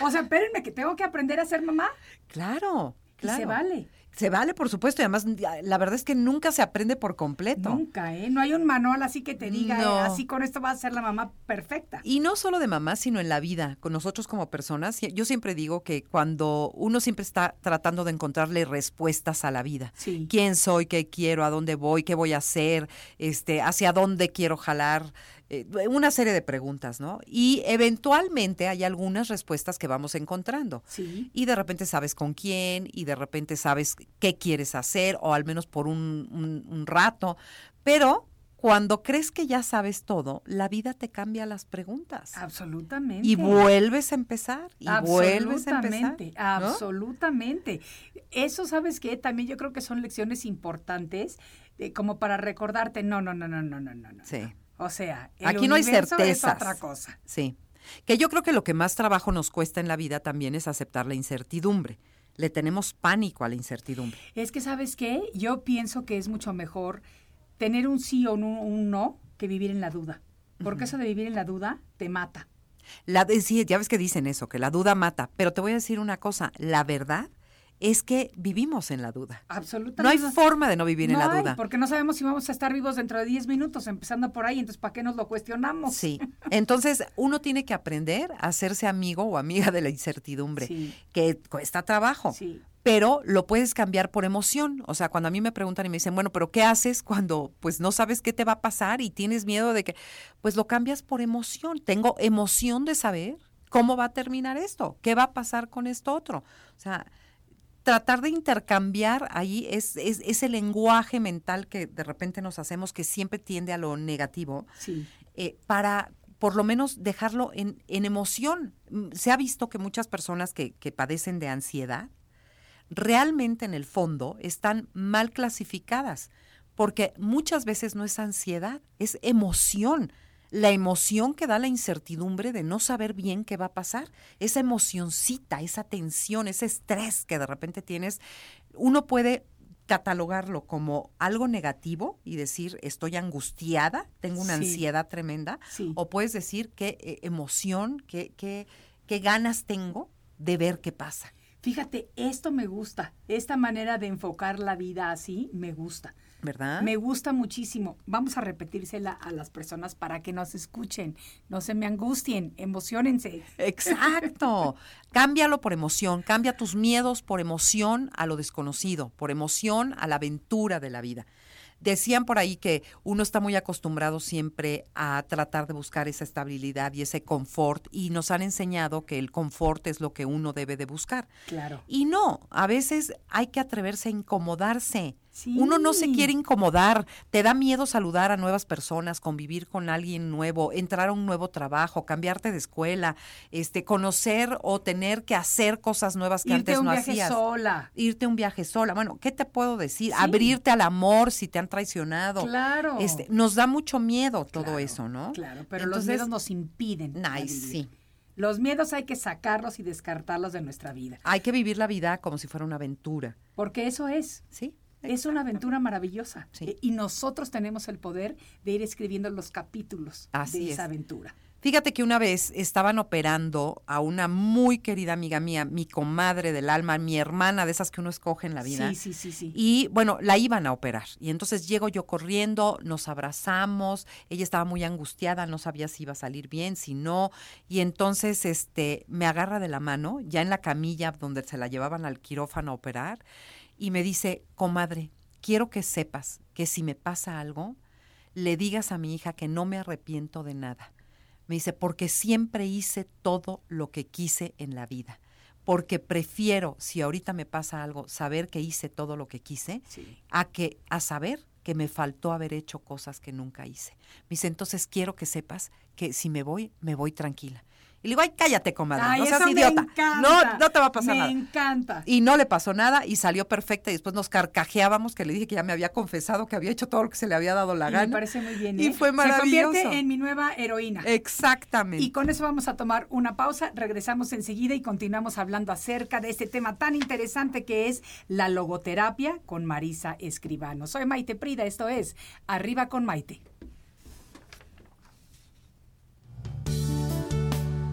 O sea, espérenme, que tengo que aprender a ser mamá. Claro, claro. Y se vale. Se vale, por supuesto, y además la verdad es que nunca se aprende por completo. Nunca, ¿eh? No hay un manual así que te diga, No. eh, así con esto va a ser la mamá perfecta. Y no solo de mamá, sino en la vida, con nosotros como personas. Yo siempre digo que cuando uno siempre está tratando de encontrarle respuestas a la vida. Sí. ¿Quién soy? ¿Qué quiero? ¿A dónde voy? ¿Qué voy a hacer? Este, ¿Hacia dónde quiero jalar? Eh, una serie de preguntas, ¿no? Y eventualmente hay algunas respuestas que vamos encontrando. Sí. Y de repente sabes con quién, y de repente sabes qué quieres hacer, o al menos por un, un- un rato. Pero cuando crees que ya sabes todo, la vida te cambia las preguntas. Absolutamente. Y vuelves a empezar, y vuelves a empezar. Absolutamente, ¿no? absolutamente. Eso, ¿sabes qué? También yo creo que son lecciones importantes eh, como para recordarte, no, no, no, no, no, no, no. no. O sea, el Aquí no hay certezas. Es otra cosa. Sí. Que yo creo que lo que más trabajo nos cuesta en la vida también es aceptar la incertidumbre. Le tenemos pánico a la incertidumbre. Es que, ¿sabes qué? Yo pienso que es mucho mejor tener un sí o un, un no que vivir en la duda. Porque eso de vivir en la duda te mata. La de- sí, ya ves que dicen eso, que la duda mata. Pero te voy a decir una cosa, la verdad es que vivimos en la duda. Absolutamente. No hay forma de no vivir en la hay, duda. porque no sabemos si vamos a estar vivos dentro de 10 minutos, empezando por ahí, entonces ¿para qué nos lo cuestionamos? Sí. Entonces, uno tiene que aprender a hacerse amigo o amiga de la incertidumbre, Sí. que cuesta trabajo. Sí. Pero lo puedes cambiar por emoción. O sea, cuando a mí me preguntan y me dicen, bueno, pero ¿qué haces cuando pues no sabes qué te va a pasar y tienes miedo de que, pues lo cambias por emoción. Tengo emoción de saber cómo va a terminar esto, qué va a pasar con esto otro. O sea, tratar de intercambiar ahí es, es ese lenguaje mental que de repente nos hacemos que siempre tiende a lo negativo Sí. eh, para por lo menos dejarlo en, en emoción. Mm, Se ha visto que muchas personas que, que padecen de ansiedad realmente en el fondo están mal clasificadas, porque muchas veces no es ansiedad, es emoción. La emoción que da la incertidumbre de no saber bien qué va a pasar, esa emocioncita, esa tensión, ese estrés que de repente tienes, uno puede catalogarlo como algo negativo y decir estoy angustiada, tengo una Sí. ansiedad tremenda, Sí. o puedes decir qué eh, emoción, qué, qué, qué ganas tengo de ver qué pasa. Fíjate, esto me gusta, esta manera de enfocar la vida así me gusta. ¿Verdad? Me gusta muchísimo. Vamos a repetírsela a las personas para que nos escuchen, no se me angustien, emocionense. Exacto. Cámbialo por emoción, cambia tus miedos por emoción a lo desconocido, por emoción a la aventura de la vida. Decían por ahí que uno está muy acostumbrado siempre a tratar de buscar esa estabilidad y ese confort y nos han enseñado que el confort es lo que uno debe de buscar. Claro. Y no, a veces hay que atreverse a incomodarse. Sí. Uno no se quiere incomodar, te da miedo saludar a nuevas personas, convivir con alguien nuevo, entrar a un nuevo trabajo, cambiarte de escuela, este, conocer o tener que hacer cosas nuevas que Irte antes a un no viaje hacías. sola. Irte a un viaje sola. Bueno, ¿qué te puedo decir? Sí. Abrirte al amor si te han traicionado. Claro. Este, nos da mucho miedo todo Claro, eso, ¿no? Claro, pero los miedos nos impiden. Vivir. sí. Los miedos hay que sacarlos y descartarlos de nuestra vida, Hay que vivir la vida como si fuera una aventura, porque eso es. ¿sí? Es una aventura maravillosa. Sí. Eh, Y nosotros tenemos el poder de ir escribiendo los capítulos Así de es. esa aventura. Fíjate que una vez estaban operando a una muy querida amiga mía, mi comadre del alma, mi hermana, de esas que uno escoge en la vida. Sí, sí, sí, sí. Y bueno, la iban a operar. Y entonces llego yo corriendo, nos abrazamos, ella estaba muy angustiada, no sabía si iba a salir bien, si no. Y entonces este me agarra de la mano, ya en la camilla donde se la llevaban al quirófano a operar, y me dice, comadre, quiero que sepas que si me pasa algo, le digas a mi hija que no me arrepiento de nada. Me dice, porque siempre hice todo lo que quise en la vida. Porque prefiero, si ahorita me pasa algo, saber que hice todo lo que quise, Sí. a que a saber que me faltó haber hecho cosas que nunca hice. Me dice, entonces quiero que sepas que si me voy, me voy tranquila. Y le digo, ay, cállate, comadre, Ay, no seas me idiota. encanta. No, no te va a pasar me nada. encanta. Y no le pasó nada y salió perfecta y después nos carcajeábamos que le dije que ya me había confesado que había hecho todo lo que se le había dado la Y gana. me parece muy bien. Y ¿eh? fue Se maravilloso. convierte en mi nueva heroína. Exactamente. Y con eso vamos a tomar una pausa, regresamos enseguida y continuamos hablando acerca de este tema tan interesante que es la logoterapia con Marisa Escribano. Soy Maite Prida, esto es Arriba con Maite.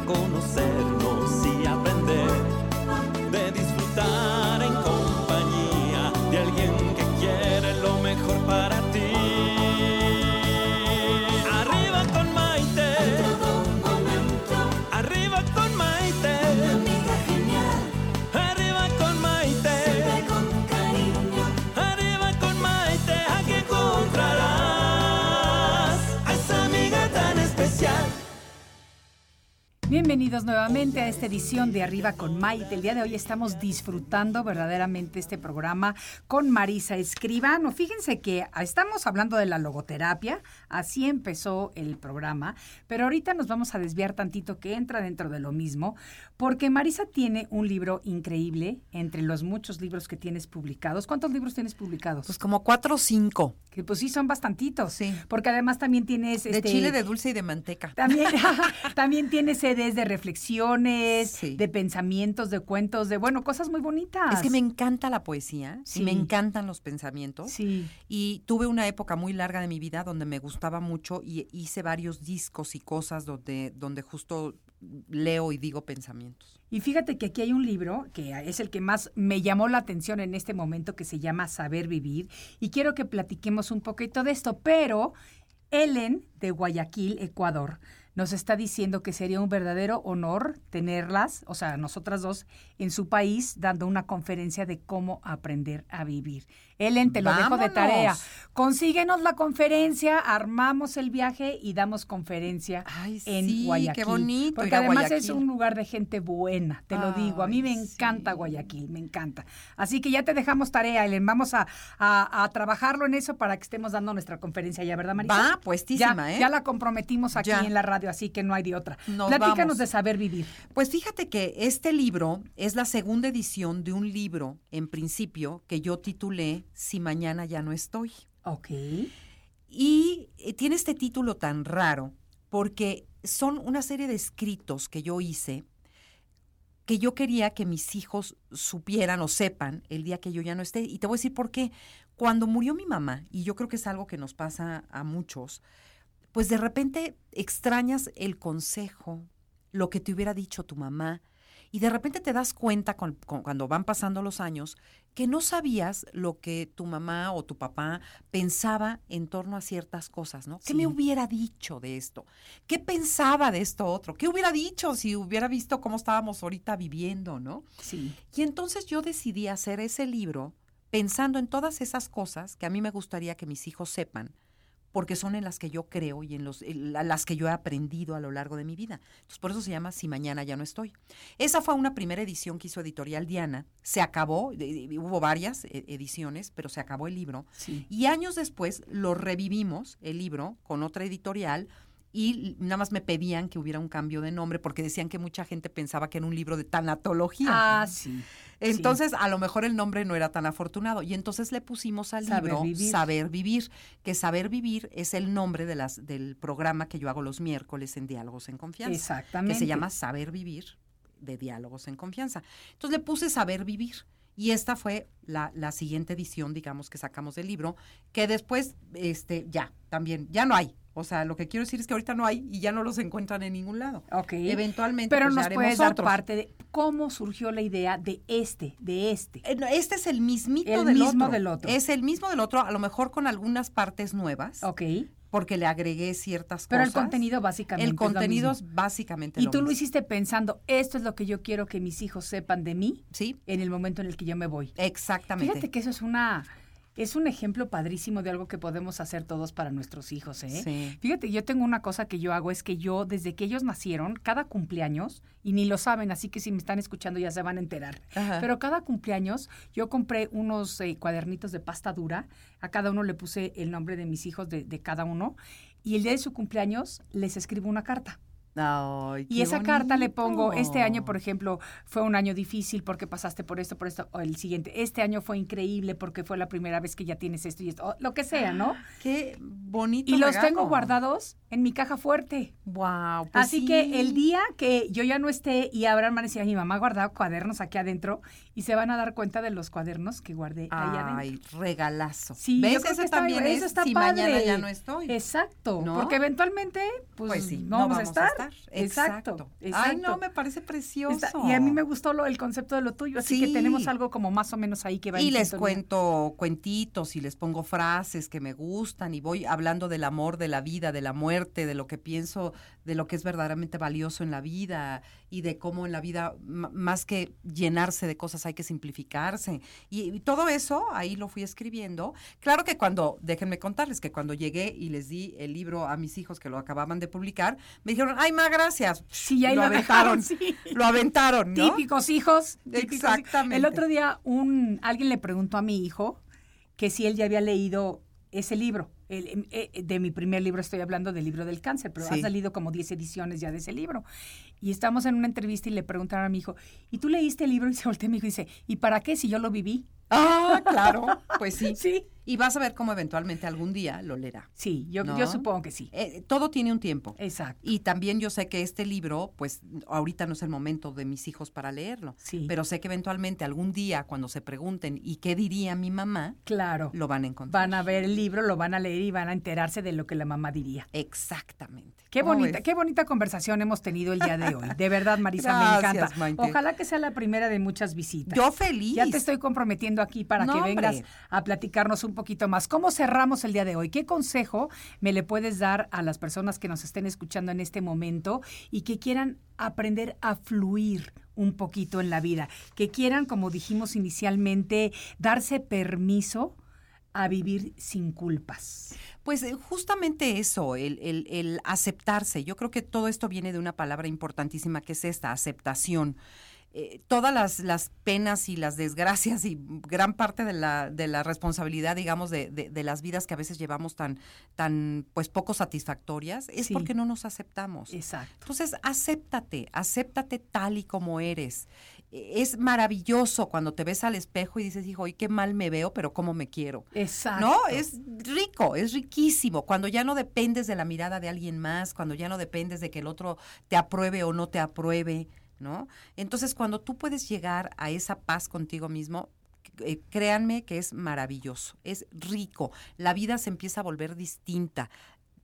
de conocernos y Bienvenidos nuevamente a esta edición de Arriba con Maite. El día de hoy estamos disfrutando verdaderamente este programa con Marisa Escribano. Fíjense que estamos hablando de la logoterapia, así empezó el programa, pero ahorita nos vamos a desviar tantito que entra dentro de lo mismo, porque Marisa tiene un libro increíble entre los muchos libros que tienes publicados. ¿Cuántos libros tienes publicados? Pues como cuatro o cinco. que pues sí son bastantitos. Sí. Porque además también tienes De este, chile, de dulce y de manteca. también, también tiene CDs de reflexiones, Sí. de pensamientos, de cuentos, de, bueno, cosas muy bonitas. Es que me encanta la poesía, Sí. y me encantan los pensamientos. Sí. Y tuve una época muy larga de mi vida donde me gustaba mucho y hice varios discos y cosas donde, donde justo leo y digo pensamientos. Y fíjate que aquí hay un libro que es el que más me llamó la atención en este momento que se llama Saber Vivir y quiero que platiquemos un poquito de esto, pero Ellen de Guayaquil, Ecuador, nos está diciendo que sería un verdadero honor tenerlas, o sea, nosotras dos, en su país dando una conferencia de cómo aprender a vivir. Ellen, te lo dejo de tarea. Consíguenos la conferencia, armamos el viaje y damos conferencia Ay, en sí, qué Guayaquil. bonito Porque además es un lugar de gente buena, te lo digo. A mí me encanta sí. Guayaquil, me encanta. Así que ya te dejamos tarea, Ellen. Vamos a, a- a trabajarlo en eso para que estemos dando nuestra conferencia ya, ¿verdad, Marisa? Va, puestísima, ya, ¿eh? Ya la comprometimos aquí Ya. en la radio, así que no hay de otra. Nos Platícanos vamos. de saber vivir. Pues fíjate que este libro es la segunda edición de un libro, en principio, que yo titulé Si mañana ya no estoy. Ok. Y eh, tiene este título tan raro porque son una serie de escritos que yo hice que yo quería que mis hijos supieran o sepan el día que yo ya no esté. Y te voy a decir por qué. Cuando murió mi mamá, y yo creo que es algo que nos pasa a muchos, pues de repente extrañas el consejo, lo que te hubiera dicho tu mamá, y de repente te das cuenta con- con- cuando van pasando los años que no sabías lo que tu mamá o tu papá pensaba en torno a ciertas cosas, ¿no? ¿Qué Sí. me hubiera dicho de esto? ¿Qué pensaba de esto otro? ¿Qué hubiera dicho si hubiera visto cómo estábamos ahorita viviendo, ¿no? Sí. Y entonces yo decidí hacer ese libro pensando en todas esas cosas que a mí me gustaría que mis hijos sepan, porque son en las que yo creo y en los, en las que yo he aprendido a lo largo de mi vida. Entonces, por eso se llama Si mañana ya no estoy. Esa fue una primera edición que hizo Editorial Diana. Se acabó, hubo varias eh, ediciones, pero se acabó el libro. Sí. Y años después lo revivimos, el libro, con otra editorial. Y nada más me pedían que hubiera un cambio de nombre porque decían que mucha gente pensaba que era un libro de tanatología. Ah, sí. Entonces, a lo mejor el nombre no era tan afortunado. Y entonces le pusimos al Saber libro Vivir. Saber Vivir, que Saber Vivir es el nombre de las, del programa que yo hago los miércoles en Diálogos en Confianza. Exactamente. Que se llama Saber Vivir de Diálogos en Confianza. Entonces le puse Saber Vivir. Y esta fue la, la siguiente edición, digamos, que sacamos del libro, que después, este, ya, también, ya no hay. O sea, lo que quiero decir es que ahorita no hay y ya no los encuentran en ningún lado. Ok. Eventualmente, Pero pues, nos puedes dar otros. parte de cómo surgió la idea de este, de este. Eh, Este es el mismito El del mismo otro. del otro. Es el mismo del otro, a lo mejor con algunas partes nuevas. Ok. Porque le agregué ciertas Pero cosas. el contenido básicamente El es lo contenido mismo. es básicamente Y lo tú lo hiciste pensando, esto es lo que yo quiero que mis hijos sepan de mí Sí, en el momento en el que yo me voy. exactamente. Fíjate que eso es una es un ejemplo padrísimo de algo que podemos hacer todos para nuestros hijos, ¿eh? Sí. Fíjate, yo tengo una cosa que yo hago es que yo desde que ellos nacieron, cada cumpleaños y ni lo saben, así que si me están escuchando ya se van a enterar. Ajá. Pero cada cumpleaños yo compré unos eh, cuadernitos de pasta dura, a cada uno le puse el nombre de mis hijos de, de cada uno y el día de su cumpleaños les escribo una carta. Ay, Y esa carta le pongo, este año, por ejemplo, fue un año difícil porque pasaste por esto, por esto, o el siguiente, este año fue increíble porque fue la primera vez que ya tienes esto y esto, o lo que sea, ¿no? Qué bonito. Y los tengo guardados en mi caja fuerte. Wow. Así que el día que yo ya no esté y habrán decir, mi mamá guardaba cuadernos aquí adentro y se van a dar cuenta de los cuadernos que guardé ahí adentro. Ay, regalazo. Sí, yo ¿Ves? que Eso está- también eso es está si padre. mañana ya no estoy. Exacto, ¿No? porque eventualmente, pues, Pues sí, no, vamos, a estar. Exacto, Exacto. exacto. Ay, no, me parece precioso. Está- y a mí me gustó lo, el concepto de lo tuyo, así que tenemos algo como más o menos ahí que va Y en les sintonía. cuento cuentitos y les pongo frases que me gustan y voy hablando del amor, de la vida, de la muerte, de lo que pienso, de lo que es verdaderamente valioso en la vida y de cómo en la vida, más que llenarse de cosas, hay que simplificarse. Y, y todo eso ahí lo fui escribiendo. Claro que cuando, déjenme contarles que cuando llegué y les di el libro a mis hijos que lo acababan de publicar, me dijeron, ay, ma, gracias. Sí, ahí lo, aventaron. sí. Lo aventaron, ¿no? Típicos hijos. típicos hijos. Exactamente. El otro día un alguien le preguntó a mi hijo que si él ya había leído ese libro. El- eh, eh, de mi primer libro estoy hablando del libro del cáncer, pero Sí. ha salido como 10 ediciones ya de ese libro. Y estamos en una entrevista y le preguntaron a mi hijo, ¿y tú leíste el libro? Y se volteó mi hijo y dice, ¿y para qué si yo lo viví? Ah, claro, pues sí. Sí. Y vas a ver cómo eventualmente algún día lo leerá. Sí, yo, ¿No? yo supongo que sí. Eh, todo tiene un tiempo. Exacto. Y también yo sé que este libro, pues ahorita no es el momento de mis hijos para leerlo. Sí. Pero sé que eventualmente algún día cuando se pregunten ¿y qué diría mi mamá? Claro. Lo van a encontrar. Van a ver el libro, lo van a leer y van a enterarse de lo que la mamá diría. Exactamente. Qué ¿Cómo bonita, ves? qué bonita conversación hemos tenido el día de hoy. De verdad, Marisa, me Gracias, encanta. Maite. Ojalá que sea la primera de muchas visitas. Yo feliz. Ya te estoy comprometiendo aquí para No, que hombre. vengas a platicarnos un poquito más. ¿Cómo cerramos el día de hoy? ¿Qué consejo me le puedes dar a las personas que nos estén escuchando en este momento y que quieran aprender a fluir un poquito en la vida? Que quieran, como dijimos inicialmente, darse permiso a vivir sin culpas. Pues eh, justamente eso, el, el- el aceptarse. Yo creo que todo esto viene de una palabra importantísima que es esta, aceptación. Eh, todas las, las penas y las desgracias y gran parte de la, de la responsabilidad, digamos, de, de- de las vidas que a veces llevamos tan, tan pues poco satisfactorias, es Sí. porque no nos aceptamos. Exacto. Entonces, acéptate, acéptate tal y como eres. Eh, Es maravilloso cuando te ves al espejo y dices, hijo, hoy qué mal me veo, pero cómo me quiero. Exacto. No, es rico, es riquísimo. Cuando ya no dependes de la mirada de alguien más, cuando ya no dependes de que el otro te apruebe o no te apruebe, ¿no? Entonces, cuando tú puedes llegar a esa paz contigo mismo, eh, créanme que es maravilloso, es rico. La vida se empieza a volver distinta.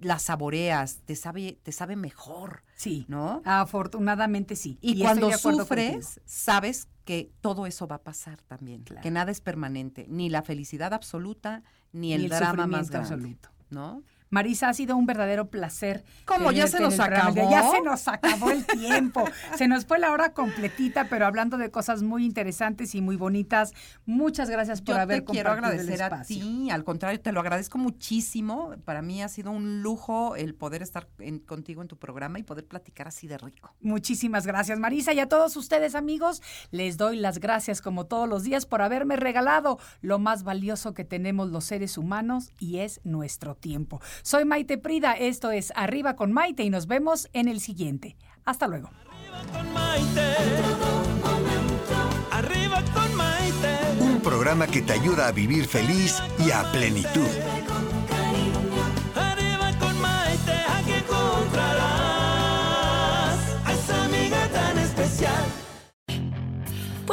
La saboreas, te sabe, te sabe mejor, Sí. ¿no? Afortunadamente sí. Y, cuando sufres, sabes que todo eso va a pasar también, Claro. que nada es permanente, ni la felicidad absoluta, ni el, Ni el drama más grande, absoluto. ¿no? Marisa, ha sido un verdadero placer. ¿Cómo? ¿Ya se nos acabó? Ya se nos acabó el tiempo. se nos fue la hora completita, pero hablando de cosas muy interesantes y muy bonitas. Muchas gracias por Yo haber te quiero el agradecer a ti, al contrario, te lo agradezco muchísimo. Para mí ha sido un lujo el poder estar en- contigo en tu programa y poder platicar así de rico. Muchísimas gracias, Marisa. Y a todos ustedes, amigos, les doy las gracias como todos los días por haberme regalado lo más valioso que tenemos los seres humanos y es nuestro tiempo. Soy Maite Prida, esto es Arriba con Maite y nos vemos en el siguiente. Hasta luego. Arriba con Maite. Un programa que te ayuda a vivir feliz y a plenitud.